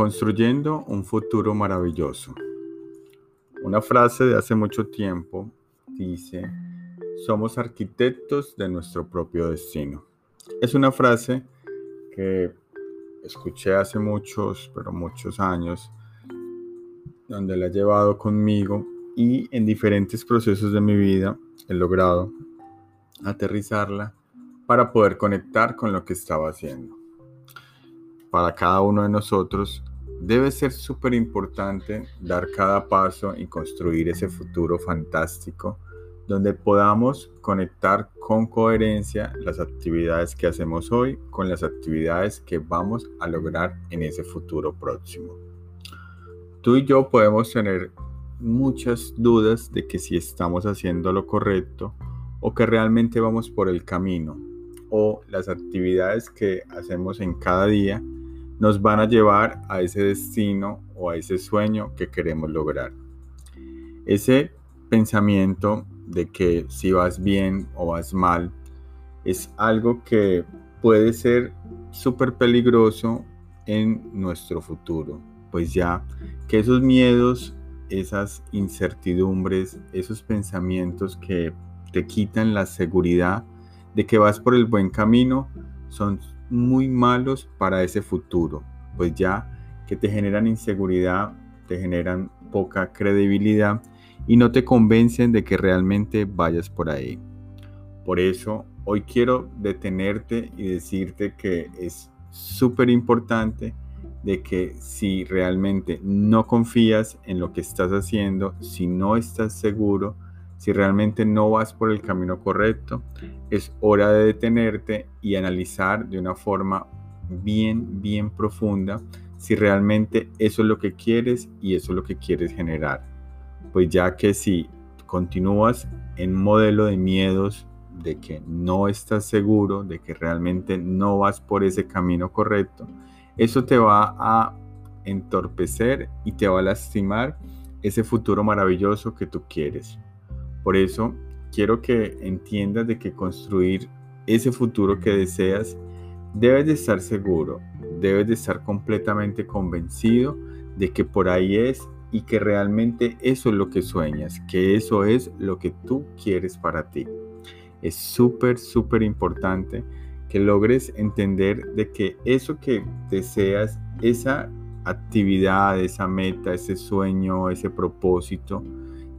Construyendo un futuro maravilloso. Una frase de hace mucho tiempo dice, somos arquitectos de nuestro propio destino. Es una frase que escuché hace muchos, pero muchos años, donde la he llevado conmigo y en diferentes procesos de mi vida he logrado aterrizarla para poder conectar con lo que estaba haciendo para cada uno de nosotros, debe ser súper importante dar cada paso y construir ese futuro fantástico donde podamos conectar con coherencia las actividades que hacemos hoy con las actividades que vamos a lograr en ese futuro próximo. Tú y yo podemos tener muchas dudas de que si estamos haciendo lo correcto o que realmente vamos por el camino o las actividades que hacemos en cada día nos van a llevar a ese destino o a ese sueño que queremos lograr. Ese pensamiento de que si vas bien o vas mal es algo que puede ser súper peligroso en nuestro futuro, pues ya que esos miedos, esas incertidumbres, esos pensamientos que te quitan la seguridad de que vas por el buen camino son muy malos para ese futuro, pues ya que te generan inseguridad, te generan poca credibilidad y no te convencen de que realmente vayas por ahí. Por eso hoy quiero detenerte y decirte que es súper importante de que si realmente no confías en lo que estás haciendo, si no estás seguro, si realmente no vas por el camino correcto, es hora de detenerte y analizar de una forma bien, bien profunda si realmente eso es lo que quieres y eso es lo que quieres generar. Pues ya que si continúas en modelo de miedos, de que no estás seguro, de que realmente no vas por ese camino correcto, eso te va a entorpecer y te va a lastimar ese futuro maravilloso que tú quieres. Por eso quiero que entiendas de que construir ese futuro que deseas, debes de estar seguro, debes de estar completamente convencido de que por ahí es y que realmente eso es lo que sueñas, que eso es lo que tú quieres para ti. Es súper, súper importante que logres entender de que eso que deseas, esa actividad, esa meta, ese sueño, ese propósito,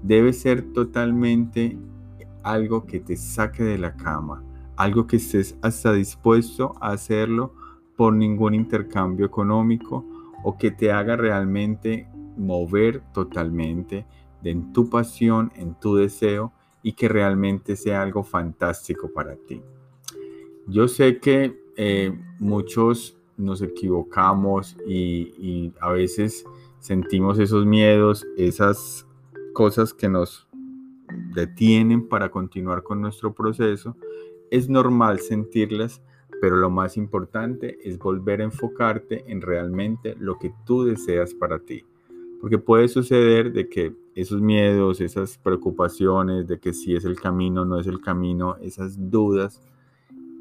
debe ser totalmente algo que te saque de la cama, algo que estés hasta dispuesto a hacerlo por ningún intercambio económico o que te haga realmente mover totalmente en tu pasión, en tu deseo y que realmente sea algo fantástico para ti. Yo sé que eh, muchos nos equivocamos y a veces sentimos esos miedos, esas cosas que nos detienen para continuar con nuestro proceso, es normal sentirlas, pero lo más importante es volver a enfocarte en realmente lo que tú deseas para ti. Porque puede suceder de que esos miedos, esas preocupaciones de que si es el camino, no es el camino, esas dudas,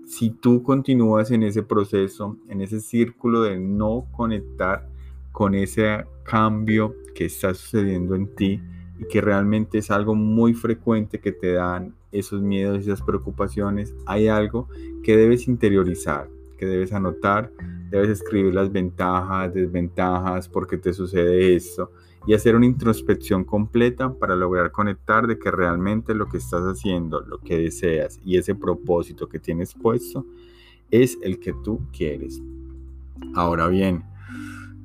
si tú continúas en ese proceso, en ese círculo de no conectar con ese cambio que está sucediendo en ti, y que realmente es algo muy frecuente que te dan esos miedos, esas preocupaciones, hay algo que debes interiorizar, que debes anotar, debes escribir las ventajas, desventajas, por qué te sucede esto y hacer una introspección completa para lograr conectar de que realmente lo que estás haciendo, lo que deseas y ese propósito que tienes puesto es el que tú quieres. Ahora bien,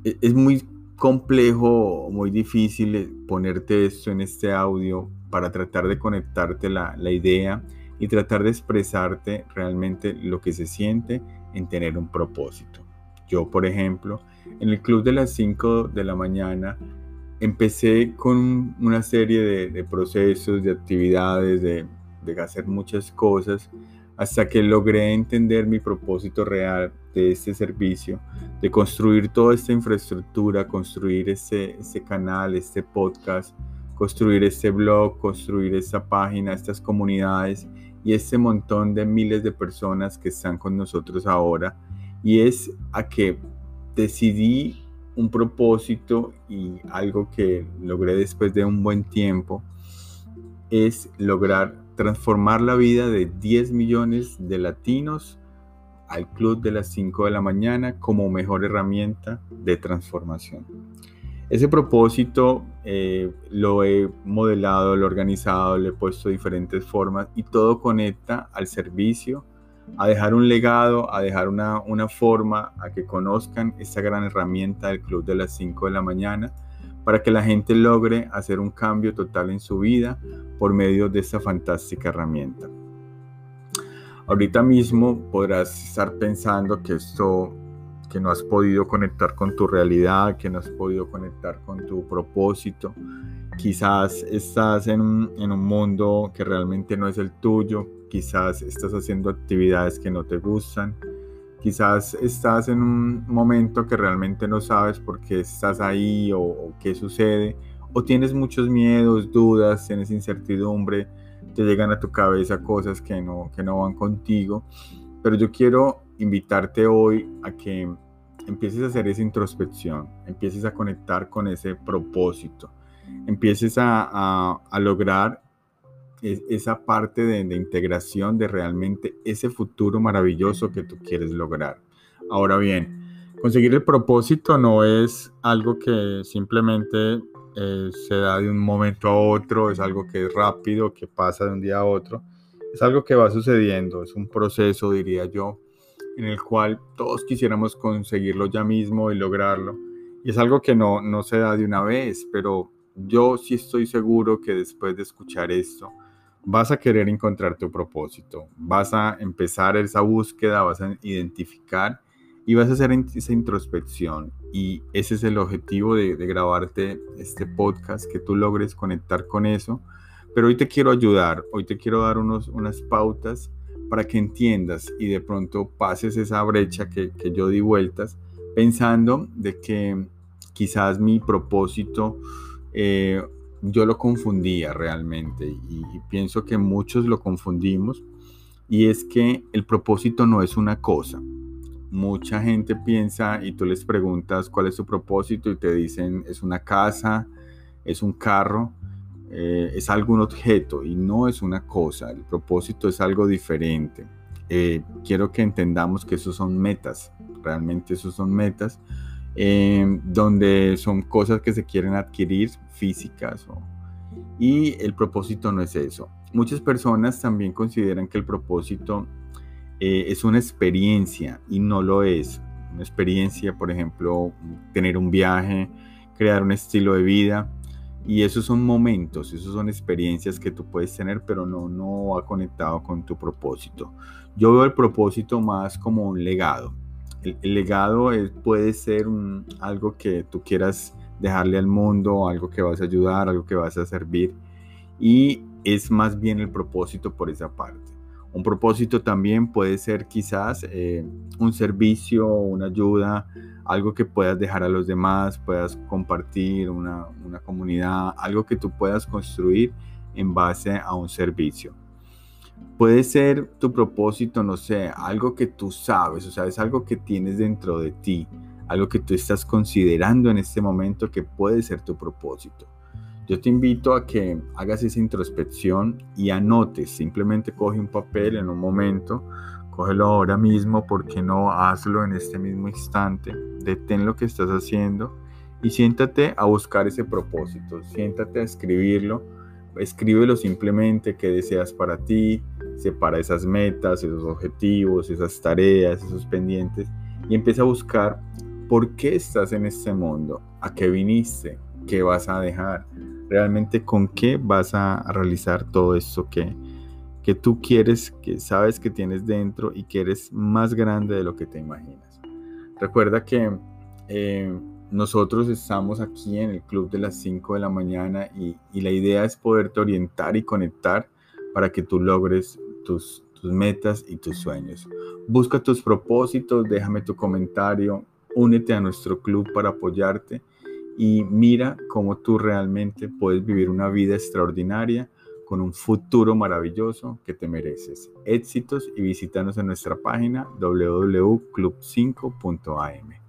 e-, es muy complejo, muy difícil ponerte esto en este audio para tratar de conectarte la, la idea y tratar de expresarte realmente lo que se siente en tener un propósito. Yo, por ejemplo, en el club de las 5 de la mañana empecé con una serie de, de procesos, de actividades, de, de, hacer muchas cosas, hasta que logré entender mi propósito real de este servicio, de construir toda esta infraestructura, construir este, este canal, este podcast, construir este blog, construir esta página, estas comunidades y este montón de miles de personas que están con nosotros ahora. Y es a que decidí un propósito y algo que logré después de un buen tiempo es lograr transformar la vida de 10 millones de latinos al club de las 5 de la mañana como mejor herramienta de transformación. Ese propósito eh, lo he modelado, lo he organizado, le he puesto diferentes formas y todo conecta al servicio, a dejar un legado, a dejar una, una forma, a que conozcan esta gran herramienta del Club de las 5 de la mañana para que la gente logre hacer un cambio total en su vida por medio de esta fantástica herramienta. Ahorita mismo podrás estar pensando que esto que no has podido conectar con tu realidad, que no has podido conectar con tu propósito. Quizás estás en un, en un mundo que realmente no es el tuyo, quizás estás haciendo actividades que no te gustan, quizás estás en un momento que realmente no sabes por qué estás ahí o, qué sucede, o tienes muchos miedos, dudas, tienes incertidumbre, te llegan a tu cabeza cosas que no, que no van contigo. Pero yo quiero invitarte hoy a que empieces a hacer esa introspección, empieces a conectar con ese propósito, empieces a, lograr esa parte de, de, integración de realmente ese futuro maravilloso que tú quieres lograr. Ahora bien, conseguir el propósito no es algo que simplemente eh, se da de un momento a otro, es algo que es rápido, que pasa de un día a otro, es algo que va sucediendo, es un proceso, diría yo, en el cual todos quisiéramos conseguirlo ya mismo y lograrlo. Y es algo que no, no se da de una vez, pero yo sí estoy seguro que después de escuchar esto, vas a querer encontrar tu propósito, vas a empezar esa búsqueda, vas a identificar y vas a hacer esa introspección. Y ese es el objetivo de, grabarte este podcast, que tú logres conectar con eso. Pero hoy te quiero ayudar, hoy te quiero dar unos, unas pautas para que entiendas y de pronto pases esa brecha que, yo di vueltas, pensando de que quizás mi propósito eh, yo lo confundía realmente y, pienso que muchos lo confundimos y es que el propósito no es una cosa. Mucha gente piensa y tú les preguntas cuál es su propósito y te dicen es una casa, es un carro, eh, es algún objeto y no es una cosa. El propósito es algo diferente. Eh, quiero que entendamos que esos son metas, realmente esos son metas, eh, donde son cosas que se quieren adquirir físicas y el propósito no es eso. Muchas personas también consideran que el propósito es una experiencia y no lo es. Una experiencia, por ejemplo, tener un viaje, crear un estilo de vida, y esos son momentos, esos son experiencias que tú puedes tener, pero no, no va conectado con tu propósito. Yo veo el propósito más como un legado. El, legado puede ser algo que tú quieras dejarle al mundo, algo que vas a ayudar, algo que vas a servir. Y es más bien el propósito por esa parte. Un propósito también puede ser quizás eh, un servicio, una ayuda, algo que puedas dejar a los demás, puedas compartir una, una comunidad, algo que tú puedas construir en base a un servicio. Puede ser tu propósito, no sé, algo que tú sabes, o sea, es algo que tienes dentro de ti, algo que tú estás considerando en este momento que puede ser tu propósito. Yo te invito a que hagas esa introspección y anotes, simplemente coge un papel en un momento, cógelo ahora mismo, porque no hazlo en este mismo instante, detén lo que estás haciendo y siéntate a buscar ese propósito, siéntate a escribirlo, escríbelo simplemente que deseas para ti, separa esas metas, esos objetivos, esas tareas, esos pendientes y empieza a buscar por qué estás en este mundo, a qué viniste, qué vas a dejar, realmente con qué vas a realizar todo esto que, que tú quieres, que sabes que tienes dentro y que eres más grande de lo que te imaginas. Recuerda que eh, nosotros estamos aquí en el club de las 5 de la mañana y, la idea es poderte orientar y conectar para que tú logres tus, tus metas y tus sueños. Busca tus propósitos, déjame tu comentario, únete a nuestro club para apoyarte y mira cómo tú realmente puedes vivir una vida extraordinaria con un futuro maravilloso que te mereces. Éxitos y visítanos en nuestra página www.club5.am.